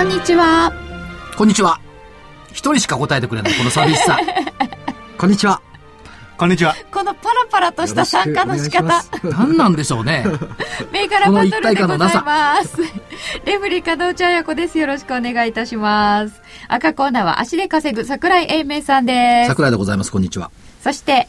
こんにちは。こんにちは一人しか答えてくれないこの寂しさ こんにちはこんにちは。このパラパラとした参加の仕方。何なんでしょうね 銘柄バトルでございこの一体感のなます。レフリー加藤茶彩子です。よろしくお願いいたします。赤コーナーは足で稼ぐ桜井英明さんです。桜井でございますこんにちはそして、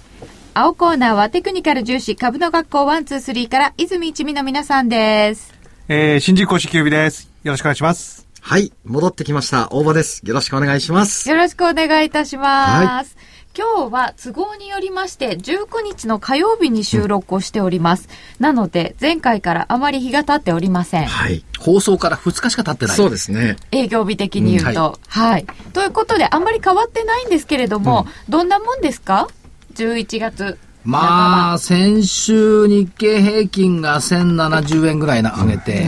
青コーナーはテクニカル重視株の学校123から泉一味の皆さんです。えー、新人公式キュービです。よろしくお願いします。はい、戻ってきました。大場です。よろしくお願いします。よろしくお願いいたします。今日は都合によりまして19日の火曜日に収録をしております。なので前回からあまり日が経っておりません。はい。放送から2日しか経ってないそうですね。営業日的に言うと。はい、ということであんまり変わってないんですけれども、どんなもんですか ?11 月。まあ先週日経平均が1070円ぐらいな上げて、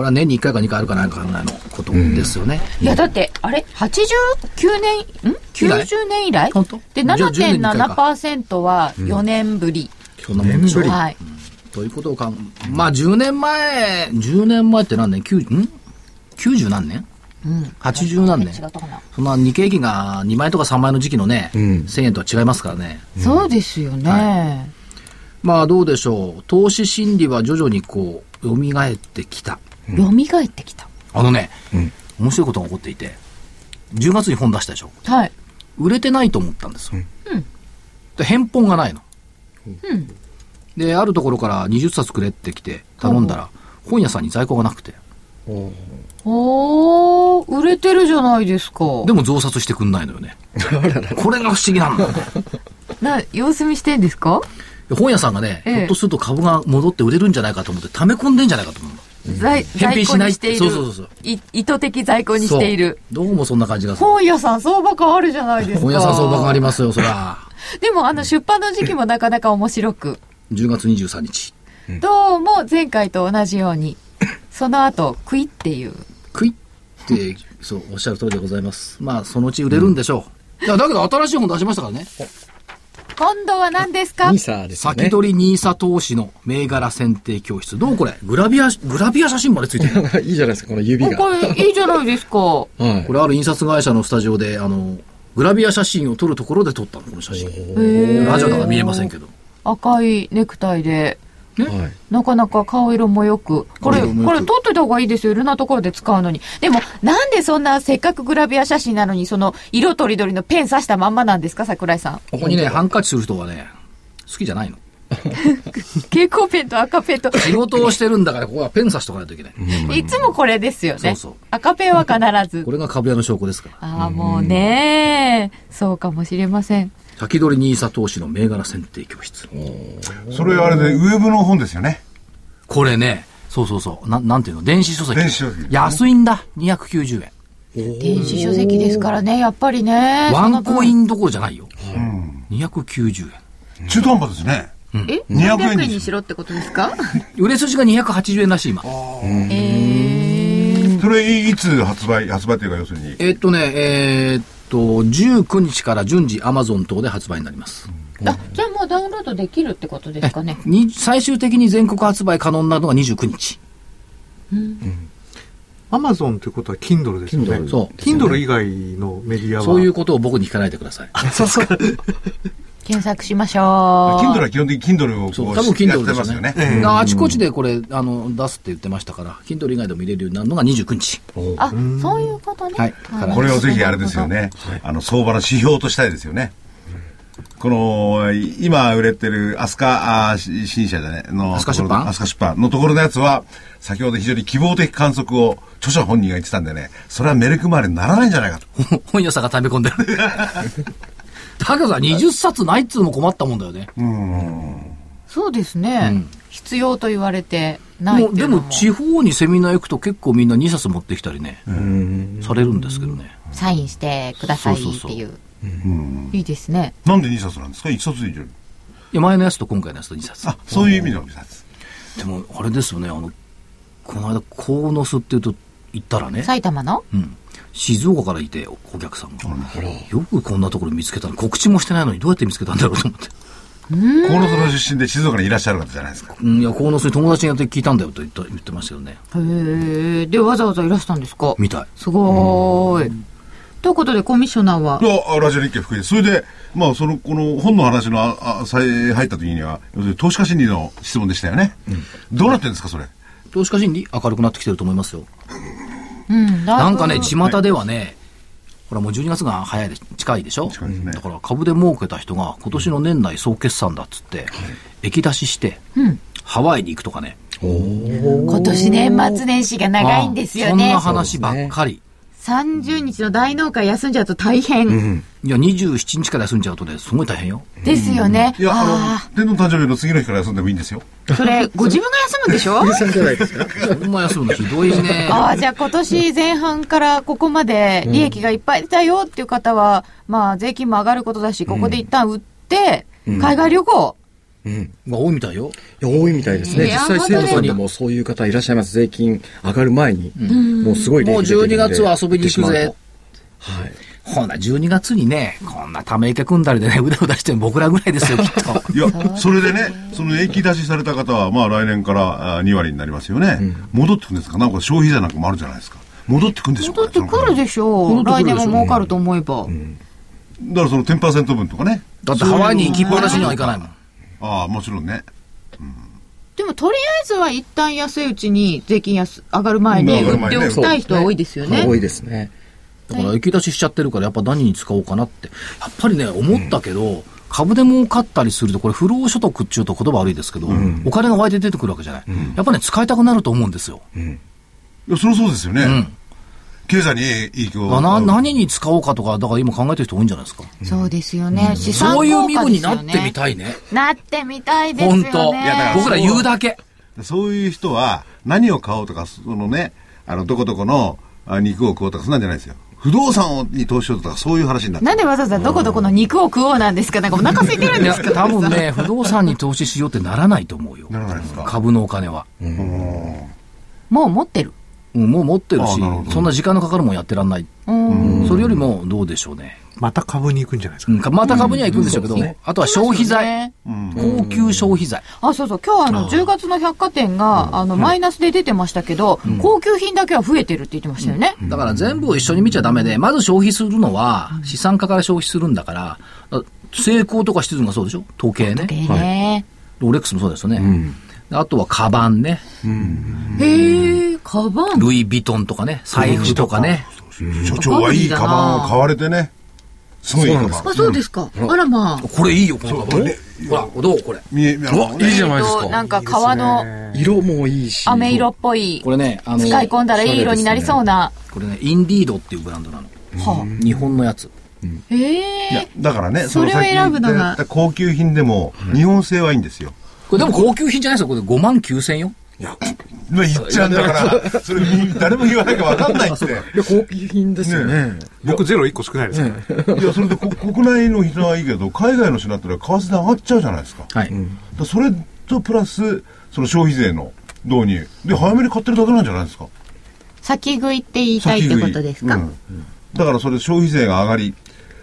これは年に1回か2回あるかないかぐらいのことですよね、いや、だって、あれ ?89 年、ん？以来 ?90 年以来？本当？で、じゃあ10年に一回か。7.7%は4年ぶり。そん。なもんでしょうはい。ということをかんまあ10年前10年前って何年？9ん？90何年？うん。80何年？そんな。日経平均が2枚とか3枚の時期のね、うん。1000円とは違いますからね。そうですよね。まあどうでしょう。投資心理は徐々にこう蘇ってきた蘇ってきた。あのね、面白いことが起こっていて10月に本出したでしょ？はい。売れてないと思ったんですよ、で返本がないの、であるところから20冊くれってきて頼んだら本屋さんに在庫がなくて。おー、売れてるじゃないですか。でも増刷してくんないのよね。これが不思議なんだ。よ ねな、様子見してんですか？で本屋さんがね、ええ。ひょっとすると株が戻って売れるんじゃないかと思って溜め込んでんじゃないかと思うの在在庫返品しないにしている。そうそうそうい意図的在庫にしている。どうもそんな感じがする本屋さん相場感あるじゃないですか。本屋さん相場がありますよそら でもあの出版の時期もなかなか面白く。10月23日どうも前回と同じように、その後、クイっていう。クイってそうおっしゃる通りでございますまあそのうち売れるんでしょう、いやだけど新しい本出しましたからね今度は何ですか？ニーサーですよね。先取りニーサ投資の銘柄選定教室。どう？これ。グラビアグラビア写真までついてる。いいじゃないですか、この指が。これいいじゃないですか。はい。こ。れある印刷会社のスタジオであのグラビア写真を撮るところで撮ったのこの写真。へラジオだから見えませんけど。赤いネクタイで、はい。なかなか顔色もよく。これ、これ撮っといた方がいいですよ。いろんなところで使うのに。でも、なんでそんなせっかくグラビア写真なのに、その、色とりどりのペン刺したまんまなんですか、桜井さん。ここにねハンカチする人はね好きじゃないの 蛍光ペンと赤ペンと、仕事をしてるんだからここはペン刺しとかないといけない、いつもこれですよね。赤ペンは必ず こ。れが株屋の証拠ですからああ、もうねそうかもしれません。先取りニーサ投資の銘柄選定教室。それあれで、ウェブの本ですよね。これねそうそうそう。ななんていうの？電子書籍。電子書籍。安いんだ。290円電子書籍ですからね、やっぱりね。ワンコイン。ンどころじゃないよ、290円中途半端ですね。え？200円 ?300 円ですにしろってことですか？売れ筋が280円らしい今。ええそれ、いいつ発売、発売というか、要するに。えっとねえーっと19日から順次アマゾン等で発売になります。あ、じゃあもうダウンロードできるってことですかね。に最終的に全国発売可能になるのが29日。アマゾンということは Kindle ですよね。そう。Kindle 以外のメディアは。そういうことを僕に聞かないでください 検索しましょう。Kindle は基本的に Kindle をこう多分や Kindle ってですすよね。ね、あちこちでこれあの出すって言ってましたから Kindle 以外でも見れるようになるのが29日あ、そういうことね。はいあこれをぜひあれですよ。ね。あの、相場の指標としたいですよね。この、今売れてるアスカあーし新社でね、の、飛鳥出版？アスカ出版のところのやつは、先ほど非常に希望的観測を著者本人が言ってたんでね、それはメルクマーレにならないんじゃないかと。本屋さんが溜め込んでる だけどさ20冊ないっつうのも困ったもんだよねそうですね。うん必要と言われてないっていうのもも地方にセミナー行くと結構みんな2冊持ってきたりね、されるんですけどね。サインしてくださいっていう。そうそうそういいですね。なんで2冊なんですか ?1 冊でいいじゃん。いや、前のやつと今回のやつと2冊。あ、そういう意味の2冊。でも、あれですよね、あの、この間、鴻巣っていうと、行ったらね、埼玉の？うん。静岡からいて、お客さんが。よくこんなところ見つけたの。告知もしてないのにどうやって見つけたんだろうと思って。鴻巣の出身で静岡にいらっしゃる方じゃないですか。うん、いや、鴻巣に友達にやって聞いたんだよと言った言ってましたよね。へえ。で、わざわざいらしたんですか？みたい。すごーい。ということで、コミッショナーは？いや、あラジオ日経福井で。それで、まあ、その、この本の話の、あ、あさえ入った時には、要するに投資家心理の質問でしたよね。どうなってるんですか、それ？投資家心理明るくなってきてると思いますよ。うん、なんかね、巷ではね、ほらもう12月が早いで近いでしょ？ね。だから株で儲けた人が今年の年内総決算だっつって、液出しして、ハワイに行くとかね。今年年末年始が長いんですよそんなね。話ばっかり。30日の大納会休んじゃうと大変いや、27日から休んじゃうとね、すごい大変よ。ですよね。いや、ああの、天皇誕生日の次の日から休んでもいいんですよ。あ、それ、ご自分が休むんでしょ？さんじゃないですか？そんな休むのひどいね。ああ、じゃあ今年前半からここまで利益がいっぱい出たよっていう方は、まあ税金も上がることだし、ここで一旦売って、海外旅行。うん。が多いみたいよ。いや、多いみたいですね。実際、生徒さんでもそういう方いらっしゃいます。税金上がる前に。もうすごい利もう益出てるんで12月は遊びに行くぜ。はい。ほな、12月にね、こんなため池組んだりでね、うだうだしてる僕らぐらいですよ、きっと。いや、それでね、その益出しされた方は、まあ来年からあ2割になりますよね。戻ってくるんですか？なんか消費税なんかもあるじゃないですか。戻ってくるんでしょうか戻ってくるでしょう。来年も儲かると思えば。だからその10%分とかね。だってハワイに行きっぱなしにはいかないもん。ああ、もちろんね。でもとりあえずは一旦安いうちに税金安上がる前に売っておきたい人は多いですよね。多いですね。だから、液出ししちゃってるから、やっぱ何に使おうかなって。やっぱりね、思ったけど、株で儲かったりすると、これ、不労所得っていうと言葉悪いですけど、お金が湧いて出てくるわけじゃない。やっぱね、使いたくなると思うんですよ。いや、そりゃそうですよね。うん。経済に影響あな何に使おうかとか、だから今考えてる人多いんじゃないですか。そうですよね。資産そういう身分。になってみたいね。なってみたいですよね。本当。いやだから僕ら言うだけ。そういう人は、何を買おうとか、そのね、あの、どこどこのあ肉を食おうとか、そんなんじゃないですよ。不動産に投資しようとか、そういう話になってなんでわざわざどこどこの肉を食おうなんですか？なんかお腹空いてるんですか多分ね、不動産に投資しようってならないと思うよ。ならないですか？株のお金は。もう持ってる。うんもう持ってるしそんな時間のかかるもんやってらんない。うん。それよりも、どうでしょうね。また株に行くんじゃないですか？うんかまた株には行くんでしょうけど、あとは消費財。ね高級消費財。あ、そうそう。今日あの、10月の百貨店が、あの、マイナスで出てましたけど、高級品だけは増えてるって言ってましたよね。だから全部を一緒に見ちゃダメで、まず消費するのは、資産家から消費するんだから、だ成功とかシチズンがそうでしょ？統計ね。ええね。ロレックスもそうですよね。あとはカバンね。へえ、カバン。ルイ・ヴィトンとかね。財布とかね。所長はいいカバンを買われてね。すごいカバン。あ、そうですか。あらまあ。これいいよ、このカバン。ほら、どうこれ。見え、あのいいじゃないですかえっとなんか革の色もいいし。飴色っぽいこ、れね、あの、使い込んだらいい色になりそうな。これね、インディードっていうブランドなの。は日本のやつ。えいやえ。だからね、それを選ぶのが高級品でも、日本製はいいんですよ。これでも高級品じゃないですよ。これ5万9千よ。まあ言っちゃうんだから、それみ誰も言わなきゃわかんないって。いや、高級品ですよね。僕ゼロ1個少ないですから。いや、それでこ国内の人はいいけど、海外の人だったら為替で上がっちゃうじゃないですか。だかはい。らそれとプラス、その消費税の導入。で、早めに買ってるだけなんじゃないですか。先食いって言いたいってことですか、うんだからそれ消費税が上がり、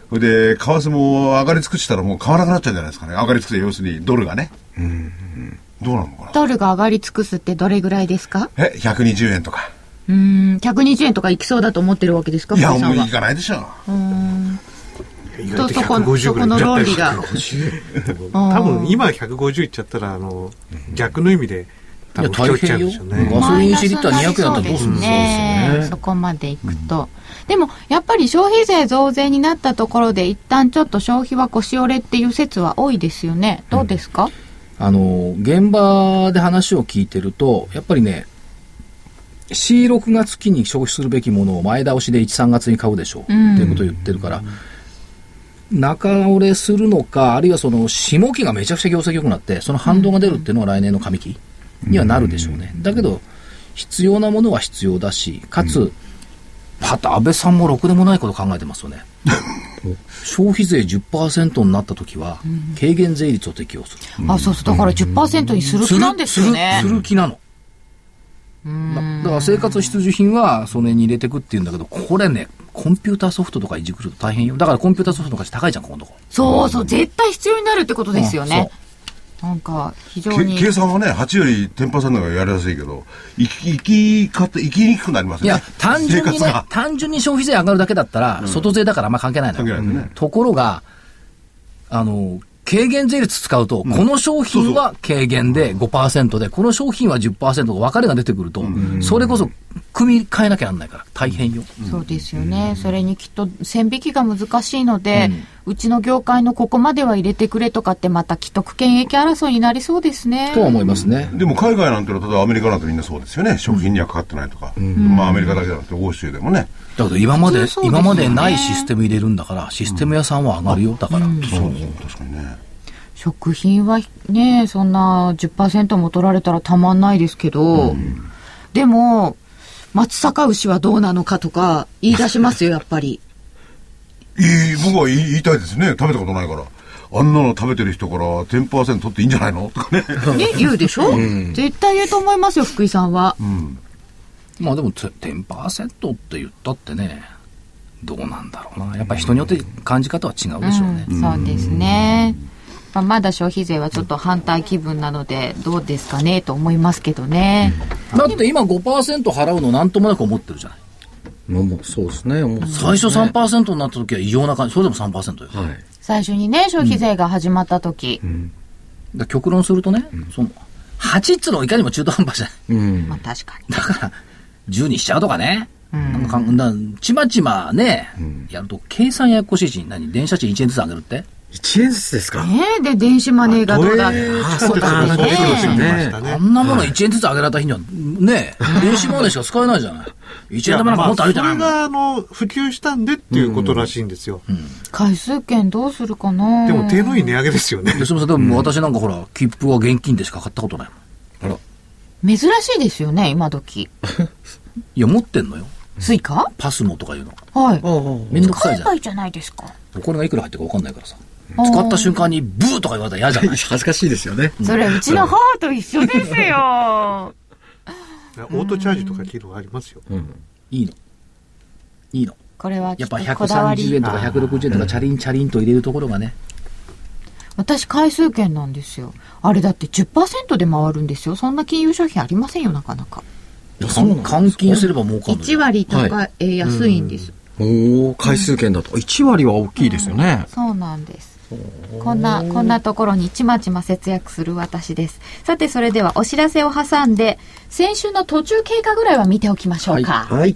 それで、為替も上がり尽くしたらもう買わなくなっちゃうんじゃないですかね。上がり尽くせ、要するにドルがね。どうなのかな？ドルが上がり尽くすってどれぐらいですか？え、120円とか。うーん、120円とかいきそうだと思ってるわけですか？いや、もういかないでしょ。意外とそこ150そこの論理が。多分今150いっちゃったら、あの、逆の意味で、多分太っちゃ。うんでしょうね。ガソリン1リッター200円だったらどうするんですかね。そこまでいくと、でもやっぱり消費税増税になったところで一旦ちょっと消費は腰折れっていう説は多いですよね。どうですか、あの、現場で話を聞いてると、やっぱりね、4、6月期に消費するべきものを前倒しで1、3月に買うでしょう。うんっていうことを言ってるから、中折れするのか、あるいはその下期がめちゃくちゃ業績良くなって、その反動が出るっていうのは来年の上期にはなるでしょうね。だけど、必要なものは必要だし、かつ、また安倍さんもろくでもないこと考えてますよね。消費税10%になった時は、軽減税率を適用する。あ、そうそう。だから10%にする気なんですよねす。るする気なの。だだから生活必需品はそれに入れていくっていうんだけど、これね、コンピューターソフトとかいじくると大変よ。だからコンピューターソフトの価値高いじゃん、ここのとこ。そうそう。絶対必要になるってことですよね。なんか、非常けに。計算はね、8より10%がやりやすいけど、生き、生き方、生きにくくなりますよね。いや、単純にね生活が、単純に消費税上がるだけだったら、外税だからあんま関係ないのよ。関係ないですねところが、あの、軽減税率使うと、この商品は軽減で5%で、この商品は10%と分かれが出てくると、それこそ組み替えなきゃなんないから、大変よ。そうですよね。それにきっと線引きが難しいので、うちの業界のここまでは入れてくれとかってまた既得権益争いになりそうですね。とは思いますね。でも海外なんてのは、例えばアメリカなんてみんなそうですよね。食品にはかかってないとか。まあアメリカだけじゃなくて、欧州でもね。だけど今まで、ね今までないシステム入れるんだから、システム屋さんは上がるよ。だから。そうそう、確かにね。食品はね、そんな10%も取られたらたまんないですけど、でも、松阪牛はどうなのかとか言い出しますよ、やっぱり。いい、僕は言いたいですね。食べたことないから。あんなの食べてる人から10%取っていいんじゃないの？とかね。ね、言うでしょ、絶対言うと思いますよ、福井さんは。まあでもて10%って言ったってね、どうなんだろうな。やっぱり人によって感じ方は違うでしょうね。うんそうですね。まあまだ消費税はちょっと反対気分なので、どうですかねと思いますけどね。だって今5%払うのなんともなく思ってるじゃない。もうそうですね。もう最初3%になった時は異様な感じ。それでも3%よ。はい。最初にね、消費税が始まった時、だから極論するとね、その8っつうのいかにも中途半端じゃない。うん。まあ確かに。だから、10にしちゃうとかね。なんかかんだちまちまね、やると計算ややこしいし、何電車賃1円ずつ上げるって？1円ずつですか？ねえ、で、電子マネーがどうだ？って。あそうだあそう出てきましたね。あんなもの1円ずつ上げられた日には、ね、電子マネーしか使えないじゃない。1円玉なんかもっとあるじゃない。それがあの普及したんでっていうことらしいんですよ、回数券どうするかな。でも手のいい値上げですよね。で、すみません、でも私なんかほら、切符は現金でしか買ったことないもん。あら。珍しいですよね、今時。いや、持ってんのよ。スイカ？パスモとかいうの。はい。めんどくさいじゃん。海外じゃないですか。お金がいくら入ってるか分かんないからさ。使った瞬間にブーとか言われたら嫌じゃない？恥ずかしいですよね。それ、うちの母と一緒ですよ。オートチャージとか機能ありますよ、いいの。いいの。これはきやっぱっとこだわ130り円。とか160円とかチャリンチャリンと入れるところがね。私、回数券なんですよ。あれだって10%で回るんですよ。そんな金融商品ありませんよ、なかなか。換金すれば儲かるの1よ割高い、えー安いんです。おお回数券だと。1割は大きいですよね。そうなんです。こんな、こんなところにちまちま節約する私です。さて、それではお知らせを挟んで、先週の途中経過ぐらいは見ておきましょうか。はい。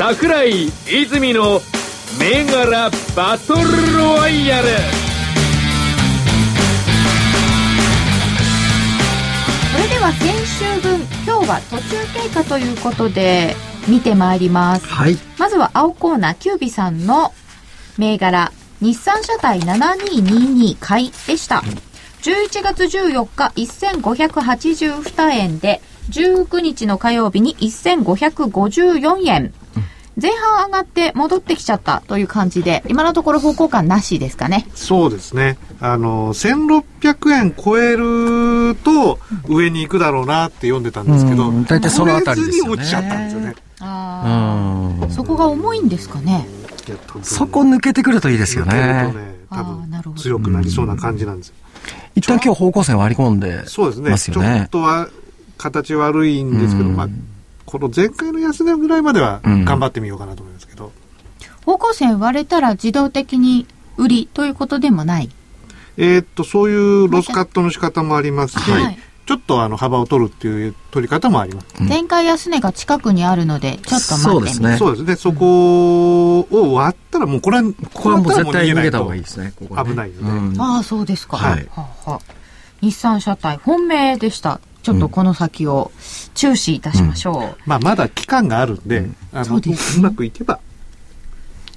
桜井泉の銘柄バトルロワイヤル。それでは先週分今日は途中経過ということで見てまいります。はい。まずは青コーナーキュービさんの銘柄日産車体7222買いでした。11月14日1582円で19日の火曜日に1554円前半上がって戻ってきちゃったという感じで今のところ方向感なしですかねそうですね。あの、1600円超えると上に行くだろうなって読んでたんですけど、うん大体そのあたりですよね落ちちゃったんですよね。そこが重いんですかねそこ抜けてくるといいですよ抜けるねと。ね、多あーなるほど分強くなりそうな感じなんですよ。一旦今日方向線割り込んでそうですね。ちょっ。とは形悪いんですけど、うんまあ、この前回の安値ぐらいまではうん頑張ってみようかなと思いますけど、方向線割れたら自動的に売りということでもない？えーっと、そういうロスカットの仕方もありますし、はい。ちょっとあの幅を取るっていう取り方もあります。前回安値が近くにあるのでちょっとそうですね待ってみる。そうですね。そこを割ったらもうこれは、こここはもう絶対逃げたと方がいいですね。ここはね。危ないので。うん。ああそうですか。はい。はあはあ。日産車体本命でしたちょっとこの先を注視いたしましょう、まあまだ期間があるんで、あの、そうですうまくいけば、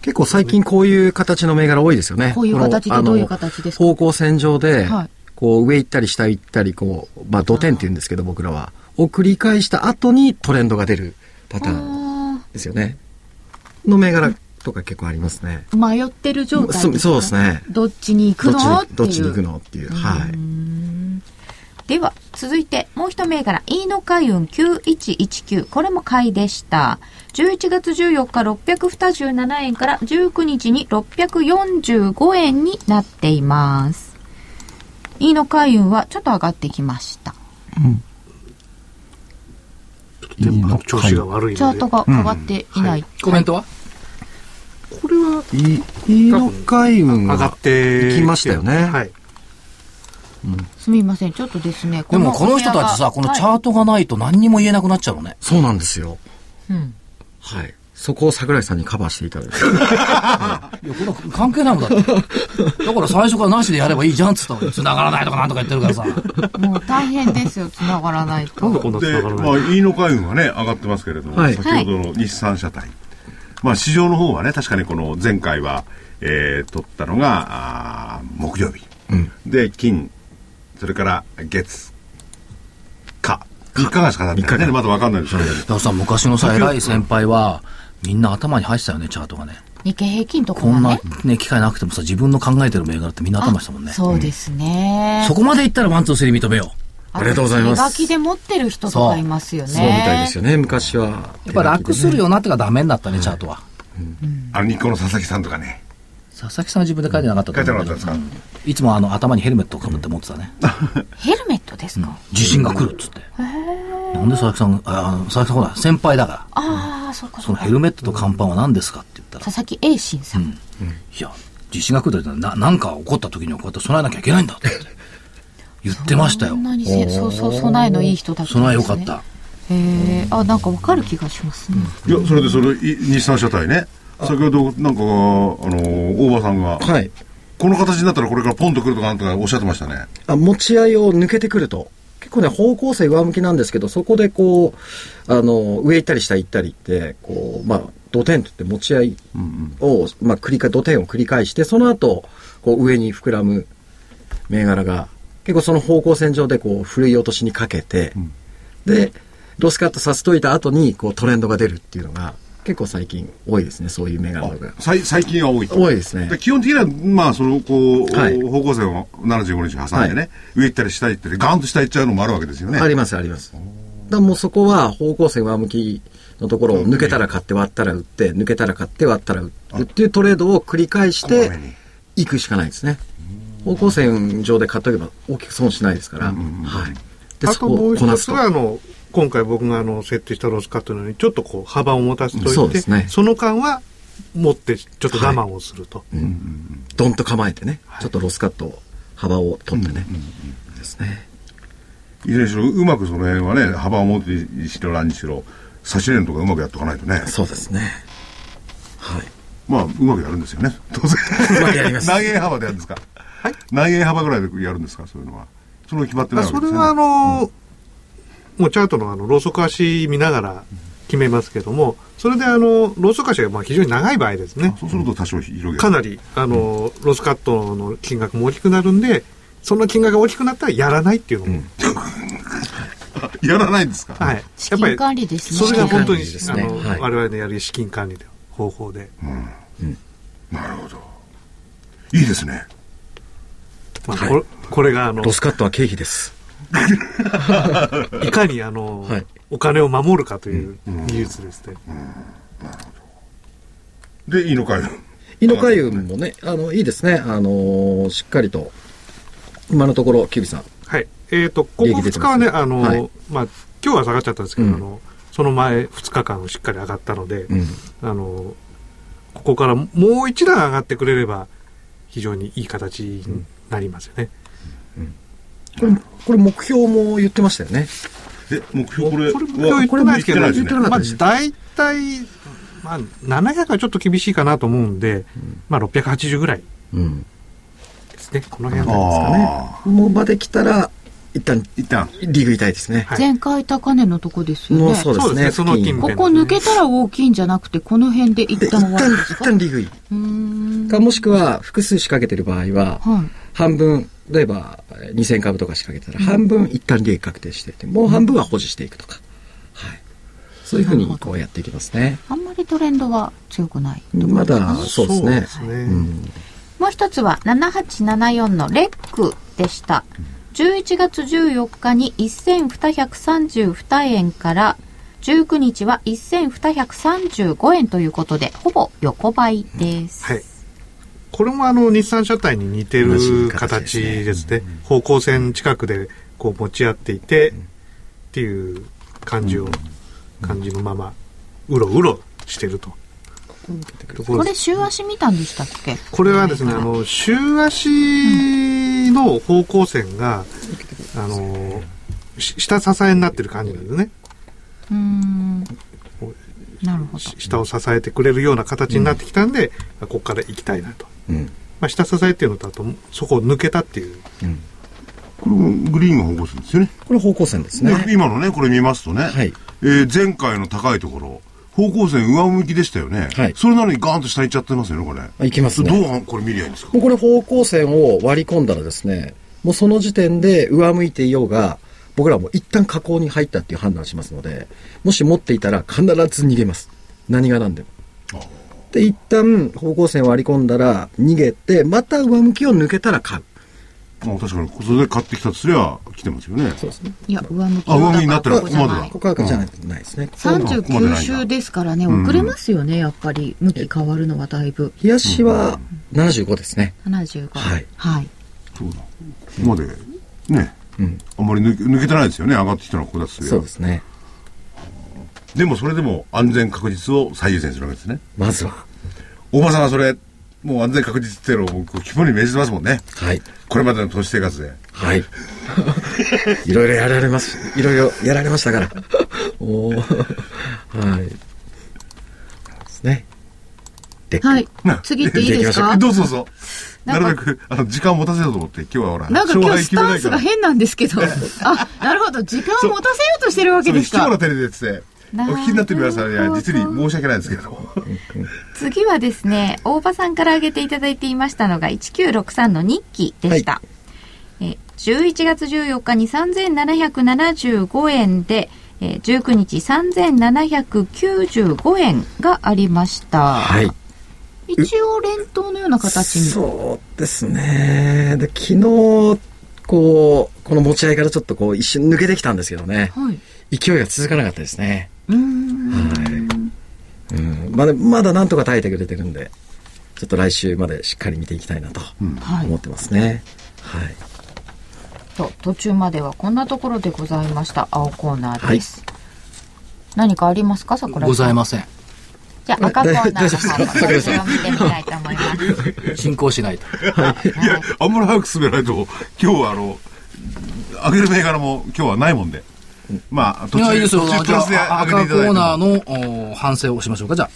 結構最近こういう形の銘柄多いですよね。こういう形このってどういう形ですか？方向線上で、はい。こう上行ったり下行ったり、こう、まあ土点って言うんですけど僕らは、を繰り返した後にトレンドが出るパターンあですよね。の銘柄とか結構ありますね。ー迷ってる状態ですか？そそうですね。どっちに行くどっちのっていうに、どっちに行くの？っていう。はい。では続いてもう一銘柄飯野海運9119これも買いでした。11月14日627円から19日に645円になっています。飯野海運はちょっと上がってきました。電波の調子が悪いので。チャート、が変わっていない、コメントは？これは飯野海運上がはって行きましたよね。はい。すみませんちょっとですねでもこの人たちさ、このチャートがないと何にも言えなくなっちゃうのね。そうなんですよ。うんはい。そこを桜井さんにカバーしていただいて。いや、これは関係ないもんだって。だから最初からなしでやればいいじゃんっつったのに、繋がらないとかなんとか言ってるからさ。もう大変ですよ繋がらないとなんでこんなで、繋がらないまあ、飯野海運はね、上がってますけれども、はい先ほどの日産車体。まあ、市場の方はね、確かにこの前回は、えー、取ったのが、あー木曜日。で、金、それから月、火。3日間しか経ってないね。まだわかんないですけど。だからさ、昔のさ、偉い先輩は、みんな頭に入ってたよね、チャートがね。日経平均とかこんながねね、機会なくてもさ、自分の考えてる銘柄ってみんな頭にしたもんね。そうですね、そこまでいったら one two three 認めよう。ありがとうございます手書きで持ってる人とかいますよね。そうみたいですよね、昔は。やっぱ楽するよなってかダメになったね、チャートは。あの、日光の佐々木さんとかね。佐々木さんは自分で書いてなかったと思うけど書いてなかったですうんいつもあの頭にヘルメットをかぶって持ってたね。ヘルメットですか、地震が来るっつって。なんで佐々木さん、あ佐々木さんほら、先輩だから。ああ、そうかそうか。そのヘルメットと乾パンは何ですかって言ったら、佐々木栄信さん。いや、地震が来るってな、なんか起こった時にはこうやって備えなきゃいけないんだって 言ってましたよそん。なにせそうそう備えのいい人だったんですね。備えよかった。へえ、あ、なんかわかる気がしますね。いや、それでそれ、い日産車体ね。先ほど、なんか、あの、大場さんが、はい。この形になったらこれからポンとくるとかなんとかおっしゃってましたね。あ持ち合いを抜けてくると。結構ね、方向性上向きなんですけど、そこでこう、あの、上行ったり下行ったりって、こう、まあ、土点って言って持ち合いを、まあ、繰り返、土点を繰り返して、その後、こう、上に膨らむ銘柄が、結構その方向線上でこう、ふるい落としにかけて、で、ロスカットさせといた後に、こう、トレンドが出るっていうのが、結構最近多いですね、そういう銘柄が。最最近は多いと。多いですねで基本的には、まあ、その、こう、はい方向線を75日挟んでね、は上行ったり下行ったり、ガーンと下行っちゃうのもあるわけですよね。ありますあります。だからもうそこは方向性上向きのところを抜けたら買って割ったら売って、抜けたら買って割ったら売るっていうトレードを繰り返していくしかないですね。方向線上で買っとけば大きく損しないですから。はい。で、あそこともう一をこなすと。つはあの今回僕があの設定したロスカットのようにちょっとこう幅を持たせておいてそうですねの間は持ってちょっと我慢をすると、ドンと構えてね、ちょっとロスカット幅を取ってね。ですね。いずれにしろ、うまくその辺はね、幅を持ってしろ、何にしろ、差し入れとかうまくやっとかないとね。そうですね。まあ、うまくやるんですよね。当然。うまくやります何円幅でやるんですか何円幅ぐらいでやるんですかそういうのは。それは決まってないわけですよね。それはあの、もうチャートのあの、ローソク足見ながら決めますけども、それであの、ローソク足がまあ非常に長い場合ですね。そうすると多少広げる。かなり、あの、ロスカットの金額も大きくなるんで、その金額が大きくなったらやらないっていうのも、やらないんですか？はい。資金管理ですね。それが本当に、資金あの、はい我々のやる資金管理の方法で、なるほど。いいですね。まあ、はいこれこれがあのロ、スカットは経費です。いかにあの、はいお金を守るかという技術ですね。で、いいのかよ。イノ海運もね、あの、いいですね。あのーしっかりと、今のところ、キュービさん。はい。えっ、と、ここ2利益出て日はね、あの、はいまあ、今日は下がっちゃったんですけど、うんあの、その前2日間しっかり上がったので、うん。あの、ここからもう一段上がってくれれば、非常にいい形になりますよね。これ、これ目標も言ってましたよね。え、目標これこれ目標言ってないですけど、言ってないですねまあ、大体、まあ、700はちょっと厳しいかなと思うんで、まあ、680ぐらいうん。ですね。この辺はですかね。あもうまで来たら、一旦、一旦。リーグ痛いですね。はい前回高値のとこですよね。もうそうですね。ここ抜けたら大きいんじゃなくて、この辺で一旦終わるん旦、一ですか？旦リーグいい。うーん。か、もしくは、複数仕掛けてる場合は、はい。半分、例えば、えー2000株とか仕掛けたら、半分一旦利益確定していて、もう半分は保持していくとか。はい。そういうふうに、こうやっていきますね。あんまりトレンドは強くない。まだ、そうですね。そうですねうん。もう一つは7874のレックでした。11月14日に1232円から19日は1235円ということで、ほぼ横ばいです。はい。これもあの、日産車体に似てる形形でですね。方向線近くでこう持ち合っていて、っていう感じを、感じのまま、うろうろしてると。とこれ、週足見たんでしたっけ？これはですね、あの、週足の方向線が、あの、し下支えになってる感じなんですね。うーん。なるほど。し下を支えてくれるような形になってきたんで、ここから行きたいなと。うん。まあ、下支えっていうのと、あと、そこを抜けたっていう。これもグリーンが方向線ですよね。これ方向線ですでね。今のね、これ見ますとね、はいえー前回の高いところ、方向線上向きでしたよね。はいそれなのにガーンと下行っちゃってますよね、これ。あいきますねどうこれ見りゃいいんですか？もうこれ方向線を割り込んだらですね、もうその時点で上向いていようが、僕らも一旦下降に入ったっていう判断をしますので、もし持っていたら必ず逃げます。何が何でも。で、一旦方向線を割り込んだら逃げて、また上向きを抜けたら買う。あ確かに、それで買ってきたとすりゃ来てますよね。そうですね。いや、上向きあ上向きになってるここじゃないここまでここはじゃない,、ないですね。39週ですからね、遅れますよね、やっぱり。向き変わるのはだいぶ。冷やしは75ですね。75。はい。はい。そうだ。ここまで、ね、うん。あんまり抜け抜けてないですよね、上がってきたのはここだとすりゃそうですね。でもそれでも安全確実を最優先するわけですね。まずは。大場さんはそれ、もう安全確実っていうのを肝に銘じてますもんね。はい。これまでの投資生活で。はい。いろいろやられます。いろいろやられましたから。おーはい。ですね。ではいな。次行っていいですか？どうぞどうぞ。なるかべく、あの、時間を持たせようと思って、今日はほら、なんか今日スタンス決めないが変なんですけど。あ、なるほど。時間を持たせようとしてるわけ。ですかそう卑怯な。テレビでって、お聞きになってる皆さんには実に申し訳ないんですけど。次はですね、大場さんから挙げていただいていましたのが1963の日記でした。え11月14日に3775円で、えー19日3795円がありました。はい。一応連投のような形に。そうですね。で、昨日、こう、この持ち合いからちょっとこう、一瞬抜けてきたんですけどね。はい。勢いが続かなかったですね。うーん。はい。うん。まだ、まだなんとか耐えてくれてるんで、ちょっと来週までしっかり見ていきたいなとはい思ってますね。はい。と途中まではこんなところでございました青コーナーです、何かありますか？桜ございません。じゃあ赤コーナーの方これを見てみたいと思います進行しないと。いや、あんまり早く進めないと、今日はあの、上げる銘柄も今日はないもんで。まあ、途いや、いい中、ですよ。途中プじゃラスで赤コ。ーナーのお反省をしましょうか。じゃあ、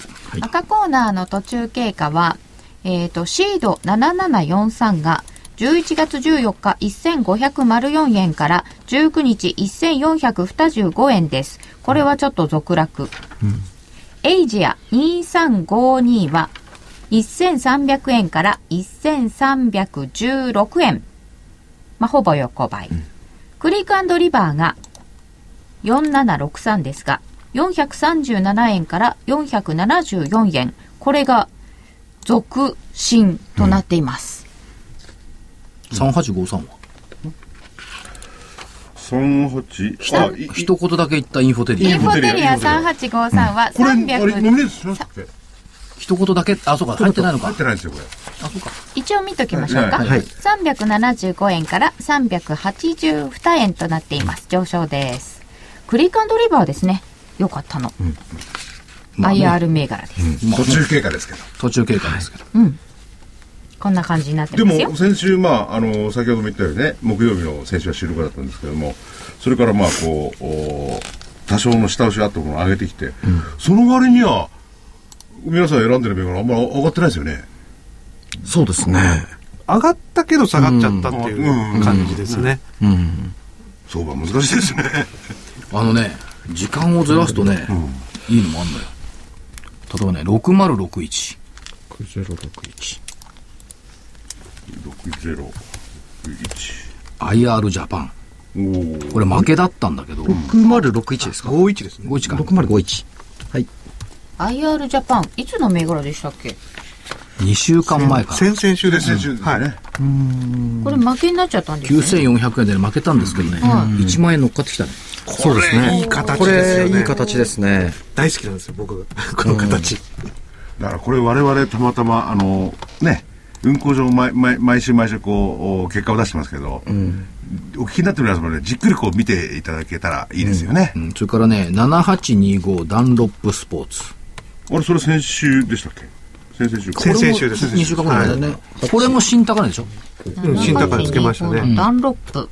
赤コーナーの途中経過は、えっ、と、シード7743が、11月14日1504円から19日1425円です。これはちょっと続落。エイジア2352は1300円から1316円。まあ、ほぼ横ばい。クリークリバーが4763ですが、437円から474円。これが続伸となっています。3853は？38、あ、いい一言だけ言ったインフォテリア。インフォテリア3853はこれ、あれ、ノ300、ミネートしましたっけ？一言だけ、あ、そうか、入ってないのか入っ。てないんですよ、これ。あ、そうか。一応見ときましょうか。はいはい375円から382円となっています。上昇です。クリークリバーですね。よかったの。まあね IR 銘柄です。まあ途中経過ですけど。途中経過ですけど。こんな感じになってでますよも、。先週、まあ、あの、先ほども言ったようにね、木曜日の先週は収録だったんですけども、それからまあ、こう、お多少の下押しがあったものを上げてきて、その割には、皆さん選んでる銘柄あんまり上がってないですよね。そうですね。上がったけど下がっちゃったっていう感じですね。うん。相場難しいですね。あのね、時間をずらすとね、いいのもあんのよ。例えばね、6061。9061。6061。IR ジャパン。これ負けだったんだけど、6061ですか？51ですね。51か。6051。はい。IR ジャパン、いつの銘柄でしたっけ？2週間前から。先々週です先週ですはい。ね。これ負けになっちゃったんですね。9400円で負けたんですけどね、1万円乗っかってきたね。そうですね。いい形こですよねれ、いい形ですね。大好きなんですよ、僕。この形。だからこれ我々たまたま、あの、ね、運行上毎毎毎週毎週こう、お結果を出してますけど、お聞きになってる皆様ね、じっくりこう見ていただけたらいいですよね。うんそれからね、7825ダンロップスポーツ。あれ、それ先週でしたっけ？先々週か。先々週です。2週間後だよね。これも新高値でしょ？うん新高値つけましたね。ダンロップ。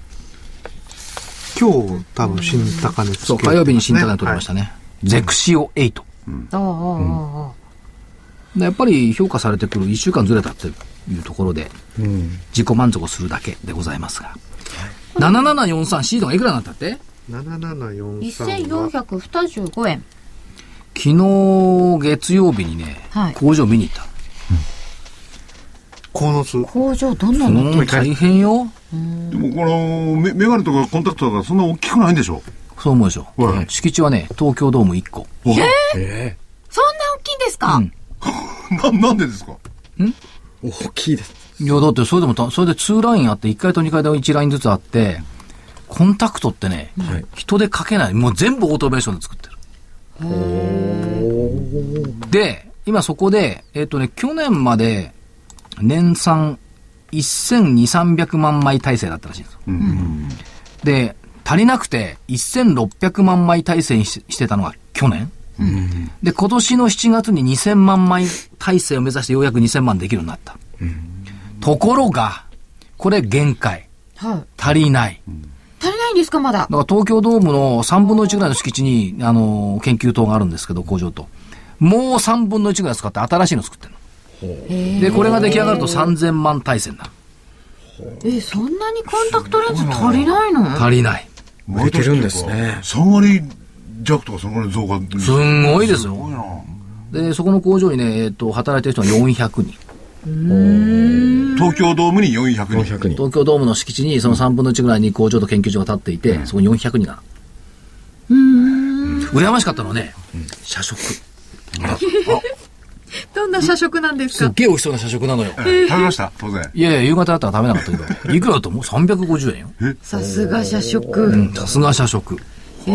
今日多分新高値つけそう、火曜日に新高値取りましたね。ゼクシオ8。ああああああでやっぱり評価されてくる1週間ずれたっていうところで、自己満足するだけでございますが。7743シードがいくらになったって？7743は1425円。昨日月曜日にね、はい工場見に行った。コーノス。工場どんなの？うん、大変よ。でもこのメメガネとかコンタクトとかそんな大きくないんでしょ？そう思うでしょ。はい敷地はね、東京ドーム1個。そんな大きいんですか、うん ななんでですか？大きいです。いや、だってそれでもた、それで2ラインあって、1階と2階で1ラインずつあって、コンタクトってね、はい人でかけない。もう全部オートメーションで作ってる。で、今そこで、えっ、とね、去年まで年産1200、300万枚体制だったらしいんですよ。で、足りなくて1600万枚体制にししてたのが去年。で、今年の7月に2000万枚体制を目指してようやく2000万できるようになった。ところが、これ限界。はい。足りない。足りないんですかまだ？だ。から東京ドームの3分の1ぐらいの敷地に、あの、研究棟があるんですけど、工場と。もう3分の1ぐらい使って新しいの作ってるの。で、これが出来上がると3000万体制になる。え、そんなにコンタクトレンズ足りないの？足りない。売れてるんですね3割弱とかそのぐらい増加。すんごいですよ。な。で、そこの工場にね、えっ、と、働いてる人は400人。東京ドームに400人。400人。東京ドームの敷地にその3分の1ぐらいに工場と研究所が建っていて、そこに400人が。羨ましかったのはね、社食。どんな社食なんですすっげえ美味しそうな社食なのよ。食べました？当然。いやいや、夕方だったら食べなかったけど、いくらだと思う ?350 円よ。さすが社食。うん、さすが社食。へ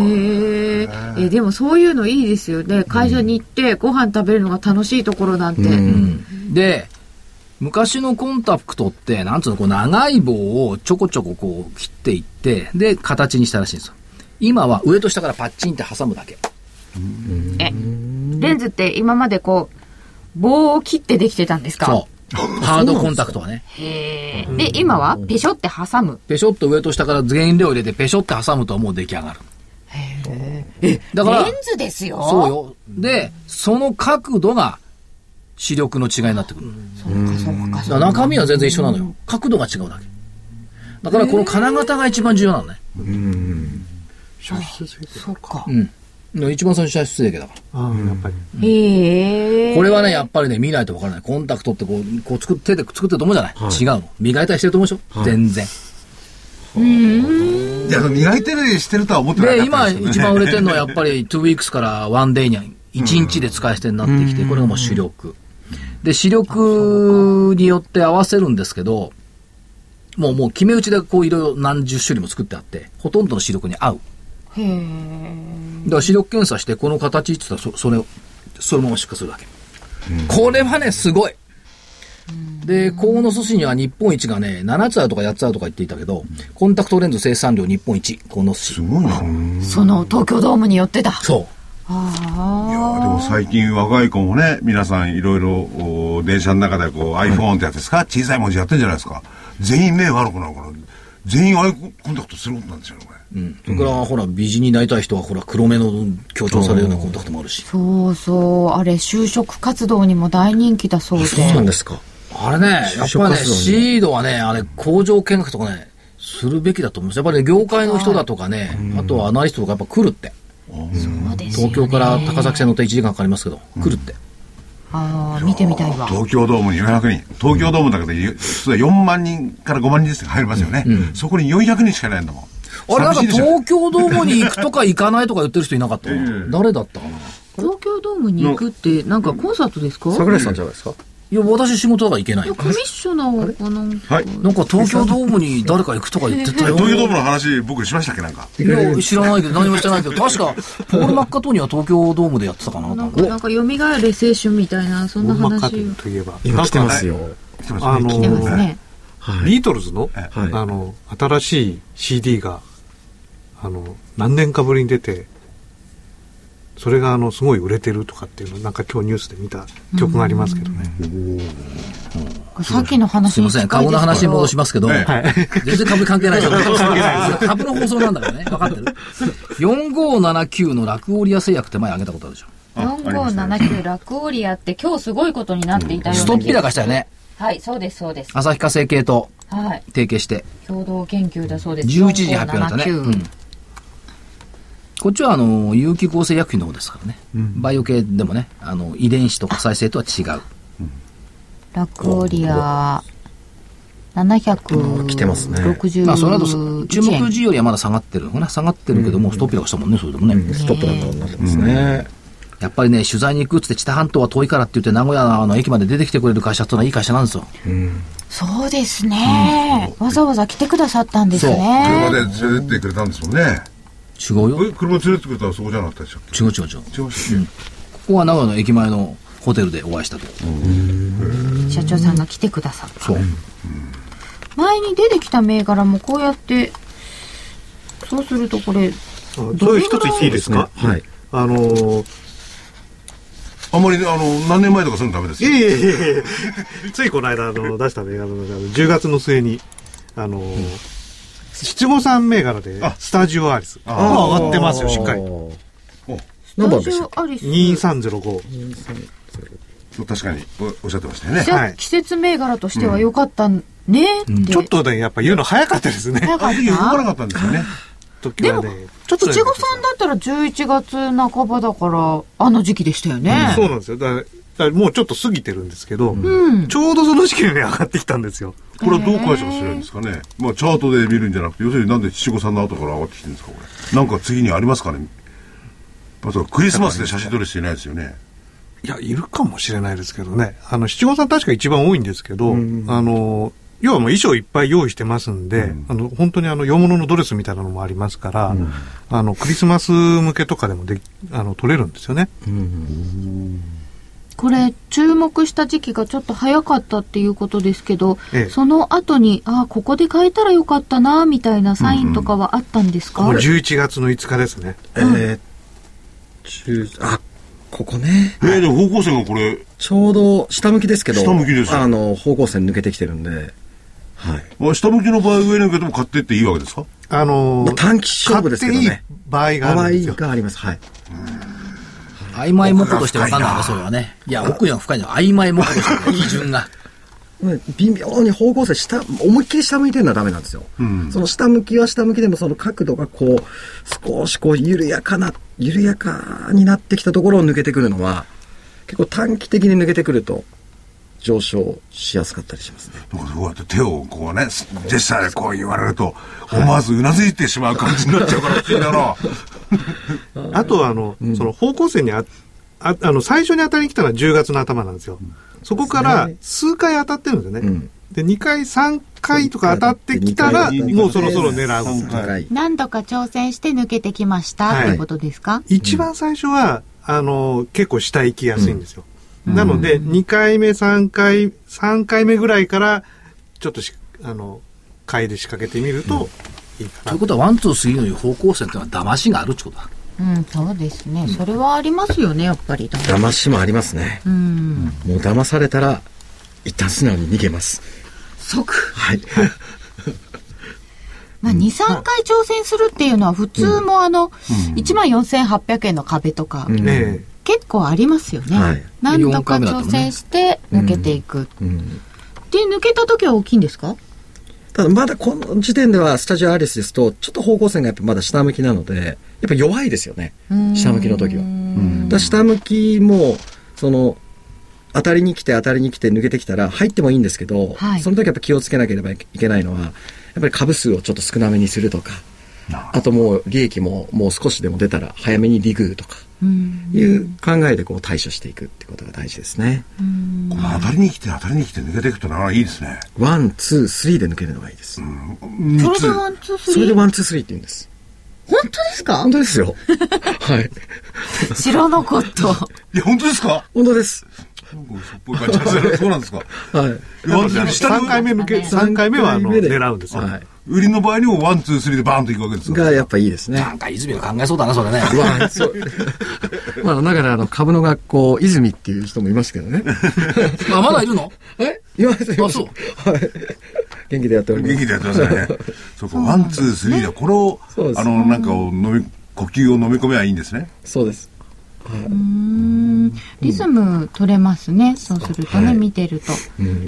え。え、でもそういうのいいですよね。会社に行ってご飯食べるのが楽しいところなんて。で、昔のコンタクトって、なんつうの、こう長い棒をちょこちょここう切っていって、で、形にしたらしいんですよ。今は上と下からパッチンって挟むだけ。え、レンズって今までこう、棒を切ってできてたんですか？そう。ハードコンタクトはね。へえ。で、今はペショって挟む？ペショッと上と下から原料を入れてペショって挟むともう出来上がる。だからレン、ズですよ。そうよ。で、その角度が視力の違いになってくる。そうか、そうか、だから中身は全然一緒なのよ。角度が違うだけ。だからこの金型が一番重要なのね。そうか。うん。一番最初は出力だから。ああ、やっぱり。へえ。これはね、やっぱりね、見ないとわからない。コンタクトってこう、こう作っ手で作ってると思うじゃない、違うの。磨いたりしてると思うでしょ、全然。いや、磨いてるしてるとは思ってなかで、今一番売れてるのはやっぱり 2 weeks から1 day に1日で使い捨てになってきて、これがもう主力。で、視力によって合わせるんですけど、もうもう決め打ちでこういろいろ何十種類も作ってあって、ほとんどの視力に合う。へえ。だから視力検査してこの形って言ったらそそれを、そのまま出荷するわけ。これはね、すごい。で、河野寿司には日本一がね、7つあるとか8つあるとか言っていたけど、コンタクトレンズ生産量日本一、河野寿司。すごいな。いその東京ドームによってだ。そう。あやでも最近若い子もね、皆さんいろいろお電車の中でこう iPhone ってやつですか、小さい文字やってるじゃないですか？全員目悪くなるから、全員アイコンタクトすることなんですよね、これ。うん。それから、ほら、美人になりたい人は、ほら、黒目の強調されるようなコンタクトもあるし。そうそう。あれ、就職活動にも大人気だそうで。そうなんですか。あれね、やっぱりね、シードはね、あれ、工場見学とかね、するべきだと思うんですやっぱりね、業界の人だとかね、あとはアナリストとかやっぱ来るって。そうですよね東京から高崎線乗って1時間かかりますけど、来るって。ああ、見てみたいわ。東京ドームに400人。東京ドームだけで、普通は4万人から5万人ですが入りますよね。そこに400人しかいないんだもん。あれなんか東京ドームに行くとか行かないとか言ってる人いなかったかな誰だったかな？東京ドームに行くって、なんかコンサートですか？桜井さんじゃないですか？いや、私仕事だから行けない。コミッショナーかなんか。はい。なんか東京ドームに誰か行くとか言ってたよ。東京ドームの話、僕しましたっけなんか。いや、知らないけど、何もしてないけど、確か、ポール・マッカトニーは東京ドームでやってたかな。なんか、なんか、蘇れ青春みたいな、そんなマッカ話。といえば。今来てますよ。来てますあのね。ビートルズの、はいあの、新しい CD が、あの、何年かぶりに出て、それがあの、すごい売れてるとかっていうの、なんか今日ニュースで見た曲がありますけどね。さっきの話にすいません、株の話に戻しますけど、え全然株関係ないですよ。株の放送なんだからね。分かってる ?4579 の落オリア製薬って前挙げたことあるでしょ。4579ラクオリアって今日すごいことになっていたようなストッピ高したよね。はい、そうです、そうです。旭化成系とはい。提携して。共同研究だそうです。11時発表だったね。4579うんこっちはあの、有機合成薬品の方ですからね。バイオ系でもね、あの、遺伝子とか再生とは違う。ラクオリア、760来てますねまあ、その後、注目円時よりはまだ下がってるのかな。下がってるけども、ストッピ高したもんね、それでもね。ストップランドになってますね。やっぱりね、取材に行くっつって、知多半島は遠いからって言って、名古屋のあの駅まで出てきてくれる会社ってのはいい会社なんですよ。そうですね、わざわざ来てくださったんですね。車で連れてってくれたんですもんね。違うよ。え車連れてってくれたらそこじゃなかったでしょ違う違う違う。違いましたっここは名古屋の駅前のホテルでお会いしたと。社長さんが来てくださった。そう。前に出てきた銘柄もこうやって、そうするとこれ、あそれ一つ言っていいですかはい。あのー、けあんまりね、あの、何年前とかそういうのダメですよ。いえいえいえ ついこの間あの出した銘柄の中で10月の末にあのー七五三銘柄であ。スタジオアリス。ああ上がってますよしっかり。何番でしたっけ？アリス。2305そう確かにおおっしゃってましたよね。じゃあはい。季節銘柄としては良かったね。って。ちょっとねやっぱ言うの早かったですね。早かっあの時動かなたかったんですよね。時はね。ちょっとね七五三だったら11月半ばだから、あの時期でしたよね。そうなんですよ。だからだからもうちょっと過ぎてるんですけど、うん。ちょうどその時期にね上がってきたんですよこれはどう解釈すればいいんですかね。まあ、チャートで見るんじゃなくて、要するになんで七五三の後から上がってきてるんですか、これ。なんか次にありますかね。まずクリスマスで写真撮る人いないですよね。いやいるかもしれないですけどねあの七五三確か一番多いんですけど、あの要はもう衣装いっぱい用意してますんで、あの本当にあの洋物のドレスみたいなのもありますから、あのクリスマス向けとかでもであの取れるんですよね。これ、注目した時期がちょっと早かったっていうことですけど、ええその後に、あ、ここで変えたらよかったな、みたいなサインとかはあったんですか、もう11月の5日ですね。えー、中、あ、ここね。えー、でも方向線がこれ、ちょうど下向きですけど、下向きですよあの、方向線抜けてきてるんで、はい。まあ下向きの場合上に受けても買ってっていいわけですか？あのまあ短期勝負ですけどね買っていい場合が場合あるんですよ。があります。はい。曖昧模倣として分かんないんだ、それはね。いや、奥には深いんだ。曖昧模倣として、基準が。ね微妙に方向性下、思いっきり下向いてるのはダメなんですよ。その下向きは下向きでもその角度がこう、少しこう緩やかな、緩やかになってきたところを抜けてくるのは、結構短期的に抜けてくると上昇しやすかったりしますね。僕こうやって手をこうね、ジェスチャーでこう言われると、思わずうなずいてしまう感じになっちゃうから不思議だな。あとは、あの、その方向性にあ、ああの、最初に当たりに来たのは10月の頭なんですよ。そこから数回当たってるんですよね。んで、2回、3回とか当たってきたら、もうそろそろ狙う。何度か挑戦して抜けてきました、はいってことですか？一番最初は、あの、結構下行きやすいんですよ。なので、2回目、3回、3回目ぐらいから、ちょっとし、あの、買いで仕掛けてみると、いいかなという。ことは、 one, two, three のいう方向性っていうのは騙しがあるってことだ。うん、そうですね。それはありますよね、やっぱり。騙しもありますね。うん。もう騙されたら、一旦素直に逃げます。即。はい。まあ、2、3回挑戦するっていうのは普通もあの、14,800円の壁とか、うんね結構ありますよね。はい。何度か挑戦して抜けていく。うん。で、抜けた時は大きいんですか？ただまだこの時点ではスタジオアリスですと、ちょっと方向線がやっぱまだ下向きなので、やっぱ弱いですよね。下向きの時は。だ下向きも、その、当たりに来て当たりに来て抜けてきたら入ってもいいんですけど、はい。その時やっぱ気をつけなければいけないのは、やっぱり株数をちょっと少なめにするとか、あともう利益ももう少しでも出たら早めに利食いとか、いう考えでこう対処していくってことが大事ですね。この当たりに来て当たりに来て抜けていくとなかなかいいですね。 one, two, three で抜けるのがいいです。それで one, two, それ three で one, two, three って言うんです。本当ですか？本当ですよ。はい。知らなかった。いや、本当ですか？本当です。なんか嘘っぽい感じがするそうなんですかはい。 one two 下3回目抜け、三回目はあの、狙うんですよ。はい。売りの場合にも one, two, three でバーンといくわけですかがやっぱいいですね。なんか、泉が考えそうだな、それね。わあ、そう。まあ、だから、あの、株の学校、泉っていう人もいますけどね。あ、まだいるの？え？います、います。あそうはい。元気でやっております。元気でやってますね。そうか、 one, two, three で、これをそうです、あの、なんかを飲み、呼吸を飲み込めばいいんですね。そうです。リズム取れますね。そうするとね、はい見てると。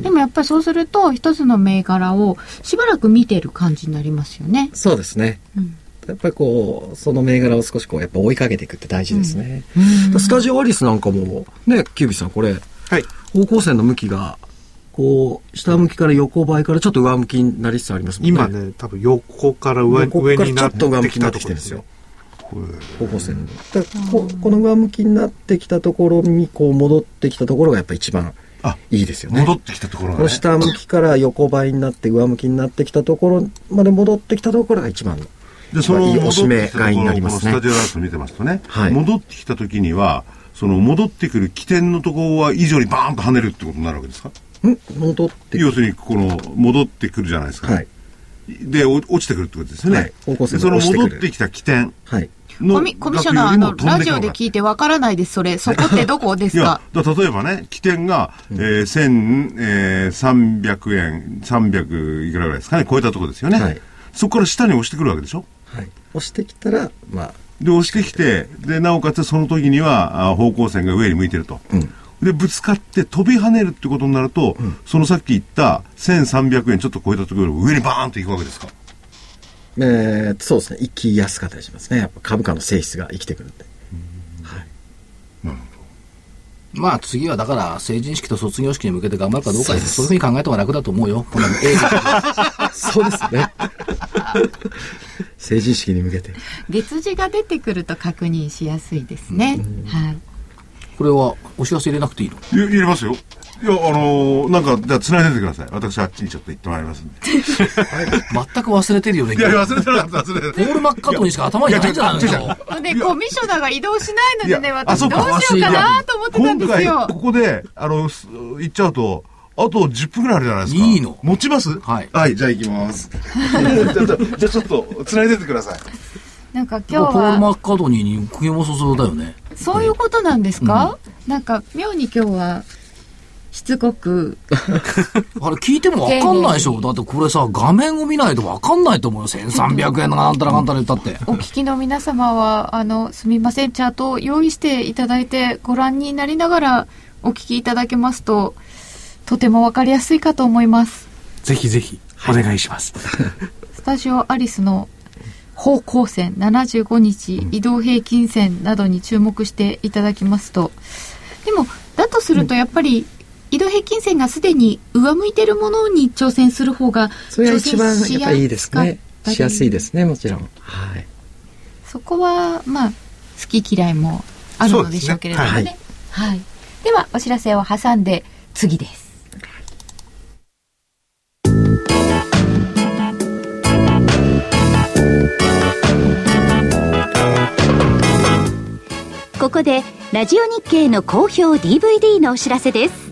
でもやっぱりそうすると、一つの銘柄をしばらく見てる感じになりますよね。そうですね。やっぱりこう、その銘柄を少しこう、やっぱ追いかけていくって大事ですね。スタジオアリスなんかも、ね、キュービーさん、これ、はい。方向線の向きが、こう、下向きから横ばいからちょっと上向きになりつつありますもんね。今ね、多分横から上ここ上からちょっになってきと上向きになたところですすってきてるんでよよ。。方向線の。だここの上向きになってきたところに、こう戻ってきたところがやっぱ一番あいいですよね。戻ってきたところがね。下向きから横ばいになって上向きになってきたところまで戻ってきたところが一番の。で、その戻っておしめきたところ買いになりますねこのスタジオライスを見てますとね、はい戻ってきた時には、その戻ってくる起点のところは以上にバーンと跳ねるってことになるわけですか？ん戻って要するに、この、戻ってくるじゃないですか。はい。で、お落ちてくるってことですよね。はいその戻ってきた起点はい。のコミコミッショナー、あの、ラジオで聞いてわからないです、それ。そこってどこですいやか、例えばね、起点が、えー、1300円、300いくらぐらいですかね、超えたところですよね。はいそこから下に押してくるわけでしょ？はい。押してきたら、まあ、で、押してきて、で、なおかつその時には、あ方向線が上に向いてると。うん。で、ぶつかって飛び跳ねるってことになると、そのさっき言った1300円ちょっと超えたところより上にバーンと行くわけですか？えー、そうですね。生きやすかったりしますね。やっぱ株価の性質が生きてくるんで。はい。まあ次はだから成人式と卒業式に向けて頑張るかどうかですそういうふうに考えた方が楽だと思うよ。この映画 そうですね。成人式に向けて。月次が出てくると確認しやすいですね。はい。これはお知らせ入れなくていいの？い入れますよ。いや、あのーなんか、じゃあ繋いでてください。私あっちにちょっと行ってまいりますんで。全く忘れてるよね。いや、忘れてなかった、忘れてポール・マッカートニーしか頭にないんじゃないので、コミッショナーが移動しないのでね、私どうしようかなと思ってたんですよ。ここで、あの、す行っちゃうと、あと10分ぐらいあるじゃないですか。いいの持ちます？はいはい、じゃあ行きます。じゃあ、ちょっと、繋いでてください。なんかポール・今日は、マッカートニーに釘もそそうだよね。そういうことなんですか、なんか妙に今日は、しつこく、あれ聞いてもわかんないでしょだってこれさ、画面を見ないとわかんないと思うよ。1300円のなんたらかんたら言ったって。お聞きの皆様は、あの、すみません、チャートを用意していただいて、ご覧になりながらお聞きいただけますと、とてもわかりやすいかと思います。ぜひぜひ、お願いします。スタジオアリスの方向線75日移動平均線などに注目していただきますとでもだとするとやっぱり移動平均線がすでに上向いてるものに挑戦する方がそれが一番やっぱりいいですね。しやすかったりしやすいですねもちろん。はいそこはまあ好き嫌いもあるのでしょうけれどもね。そうですはい、ではお知らせを挟んで次です。ここでラジオ日経の好評 DVD のお知らせです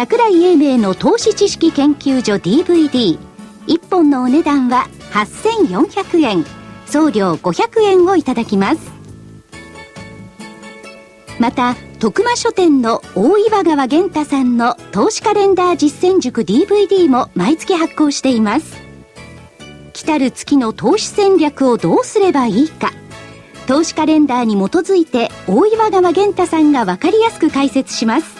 桜井英明の投資知識研究所 DVD1 本のお値段は8400円。送料500円をいただきます。また徳間書店の大岩川源太さんの投資カレンダー実践塾 DVD も毎月発行しています。来たる月の投資戦略をどうすればいいか。投資カレンダーに基づいて大岩川源太さんが分かりやすく解説します。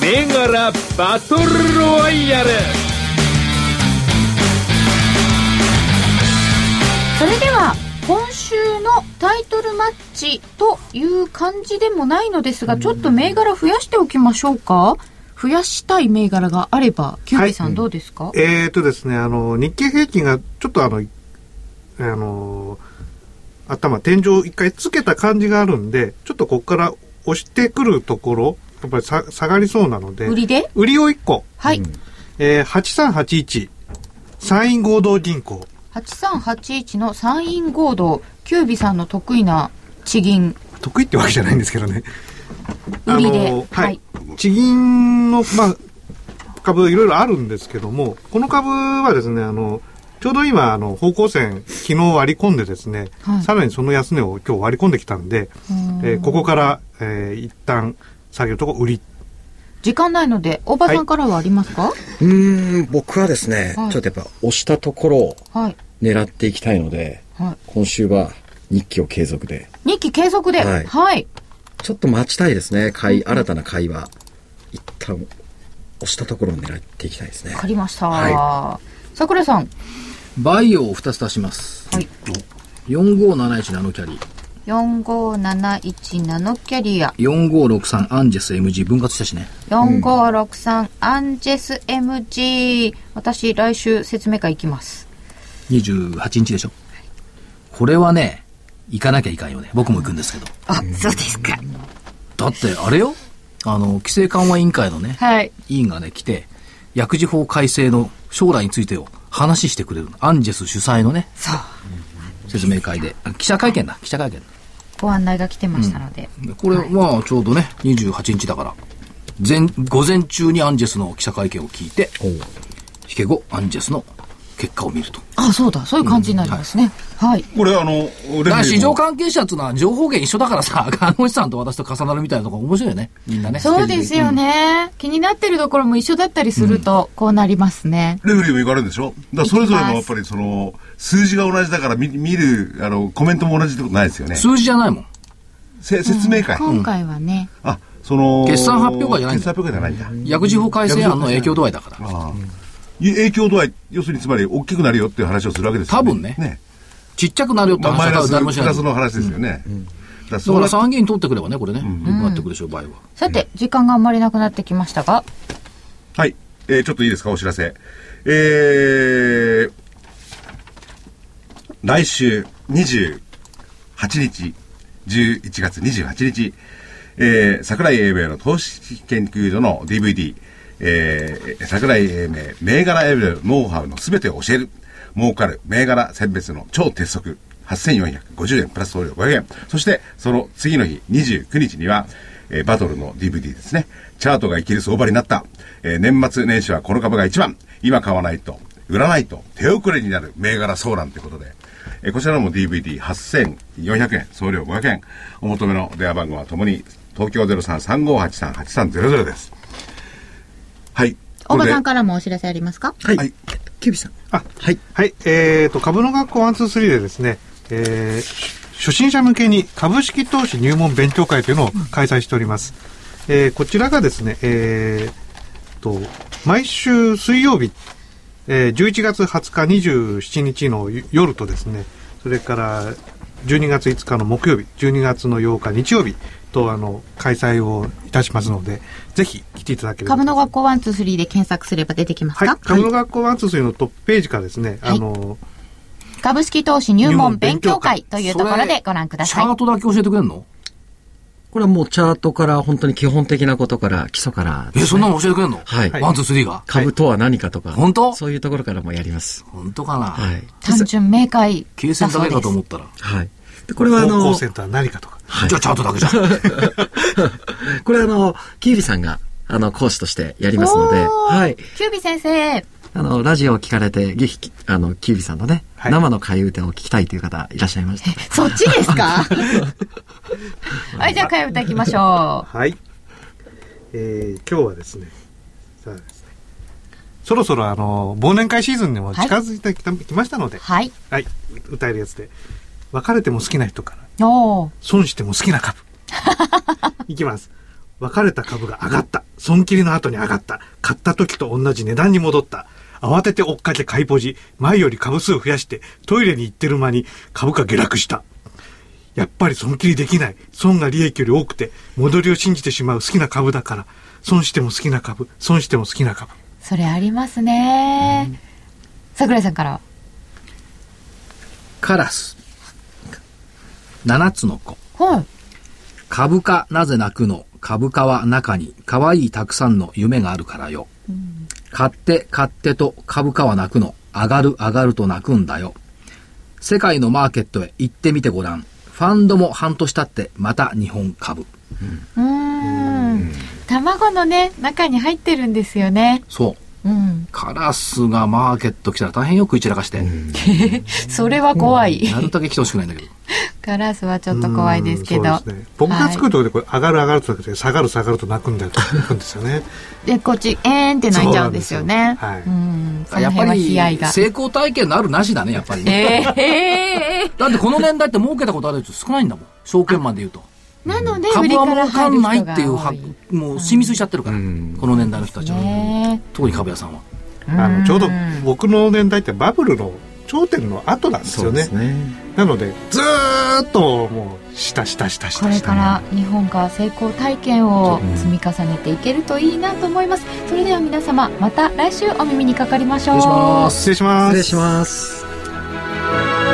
銘柄バトルロワイヤル。それでは今週のタイトルマッチという感じでもないのですが、ちょっと銘柄増やしておきましょうか。増やしたい銘柄があれば、キュービーさんどうですか、えーとですね、あの、日経平均がちょっとあの、あの、頭、天井一回つけた感じがあるんで、ちょっとここから押してくるところ、やっぱりさ下がりそうなので、売りで？売りを1個、はい。えー、8381、山陰合同銀行。8381の参院合同、キュービーさんの得意な地銀、得意ってわけじゃないんですけどね。売りで。あのははい。い。地銀の、まあ、株いろいろあるんですけども、この株はですね、あの、ちょうど今、あの、方向線、昨日割り込んでですね、はい。さらにその安値を今日割り込んできたんで、えーここから、えー一旦、下げるとこ売り。時間ないので、大場さんからはありますか？うーん僕はですね、はいちょっとやっぱ押したところをはい。狙っていきたいので、はい。今週は日記を継続で日記継続で、は。はいいちょっと待ちたいですね買い新たな買いは一旦押したところを狙っていきたいですねわかりました。は桜井さん。バイオを2つ足します。はい。4571ナノキャリ4571ナノキャリア。4563アンジェス MG 分割したしね。4563アンジェス MG。私、来週説明会行きます。28日でしょ。これはね、行かなきゃいかんよね。僕も行くんですけど。あ、そうですか。だって、あれよあの、規制緩和委員会のね、はい。委員がね、来て、薬事法改正の将来についてを話してくれるの。アンジェス主催のね、そう。説明会で。あ記者会見だ、記者会見。ご案内が来てましたので。でこれはちょうどね、28日だから、前、午前中にアンジェスの記者会見を聞いて、引け後、アンジェスの結果を見ると。あ、そうだ。そういう感じになりますね。はい。これあの、市場も関係者っていうのは情報源一緒だからさ、看護師さんと私と重なるみたいなとこ面白いよね。みんなね。そうですよね。気になってるところも一緒だったりすると、こうなりますね。レフェリーも行かれるんでしょ？だそれぞれのやっぱりその、数字が同じだから見見る、あの、コメントも同じってことないですよね。数字じゃないもん。せ説明会。今回はね、あ、その、決算発表会じゃないんだ決算発表会じゃないんだ。薬事法改正案の影響度合いだから。ああ影響度合い、要するにつまり大きくなるよっていう話をするわけですよね。多分ねちっちゃくなるよって話は誰もしない。プラスの話ですよね。だからだそうなから参議院通ってくればね、これね、良くなってくるでしょう、場合は。さて、時間があんまりなくなってきましたが、はい。えーちょっといいですか、お知らせ。えー、来週28日、11月28日、えー、桜井英明の投資研究所の DVD、えー、桜井英明、銘柄選びのノウハウのすべてを教える。儲かる銘柄選別の超鉄則。8450円プラス送料500円。そして、その次の日、29日には、えーバトルの DVD ですね。チャートが生きる相場になった。えー年末年始はこの株が一番。今買わないと、売らないと、手遅れになる銘柄相談ということで。えーこちらも DVD8400 円、送料500円。お求めの電話番号はともに、東京0335838300です。はい。大場さんかからもお知らせありますか？はい。はいキュービさん。あはい。はい、えー、と、株の学校123でですね、えー初心者向けに株式投資入門勉強会というのを開催しております。えーこちらがですね、えー、と、毎週水曜日、えー11月20日27日の夜とですね、それから12月5日の木曜日、12月の8日日曜日と、あの、開催をいたしますので、ぜひ来ていただければと株の学校123で検索すれば出てきますか、はい、株の学校123のトップページからですね、はいあの、株式投資入門勉強会入というところでご覧ください。チャートだけ教えてくれんの？これはもうチャートから本当に基本的なことから基礎からね、え、そんなの教えてくれんの？はい one, two, three が？株とは何かとか。本当？そういうところからもやります。本当かな？はい。単純明快計算だけかと思ったら。はい。でこれはあの方向、センター何かとか。はいじゃあチャートだけじゃん。これはあの、キービさんが、あの、講師としてやりますので、はい。キュービ先生、あの、ラジオを聞かれて、ぜひ、あの、キービさんのね、はい生の替え歌を聞きたいという方いらっしゃいましたら。そっちですか？はい、じゃあ、替え歌いきましょはい。えー、今日はですね、さあですね、そろそろあの、忘年会シーズンにも近づいてきた、きましたのでう。、はい。はい、歌えるやつで、別れても好きな人から。損しても好きな株。いきます。別れた株が上がった。損切りの後に上がった。買った時と同じ値段に戻った。慌てて追っかけ買いポジ。前より株数増やして、トイレに行ってる間に株価下落した。やっぱり損切りできない。損が利益より多くて、戻りを信じてしまう好きな株だから、損しても好きな株、損しても好きな株。それありますね。桜井さんからは？カラス。七つの子。はい。株価なぜ泣くの？株価は中に可愛いたくさんの夢があるからよ。買って買ってと株価は泣くの。上がる上がると泣くんだよ。世界のマーケットへ行ってみてごらん。ファンドも半年経ってまた日本株。うーん。卵のね、中に入ってるんですよね。そう。うん。カラスがマーケット来たら大変よく散らかして。それは怖い。なるだけ来てほしくないんだけど。ガラスはちょっと怖いですけど。僕が作るところでこれ上がる上がるとだけで下がる下がると泣くんだよと泣くんですよね。で、こっち、えーんって泣いちゃうんですよね。はいうん。そのやっぱ辺は悲哀りが。成功体験のあるなしだね、やっぱりね。えだってこの年代って儲けたことある人少ないんだもん。証券マンで言うと。ー、なので、売株はりから儲かんないっていうは。もう染みついちゃってるから、この年代の人たちは、ね特に株屋さんはあのちょうど僕の年代ってバブルの頂点の後なんですよね。ね。なので、ずーっともう、下下下下これ下。から日本が成功体験を積み重ねていけるといいなと思います。それでは皆様、また来週お耳にかかりましょう。失礼します失礼します。失礼します。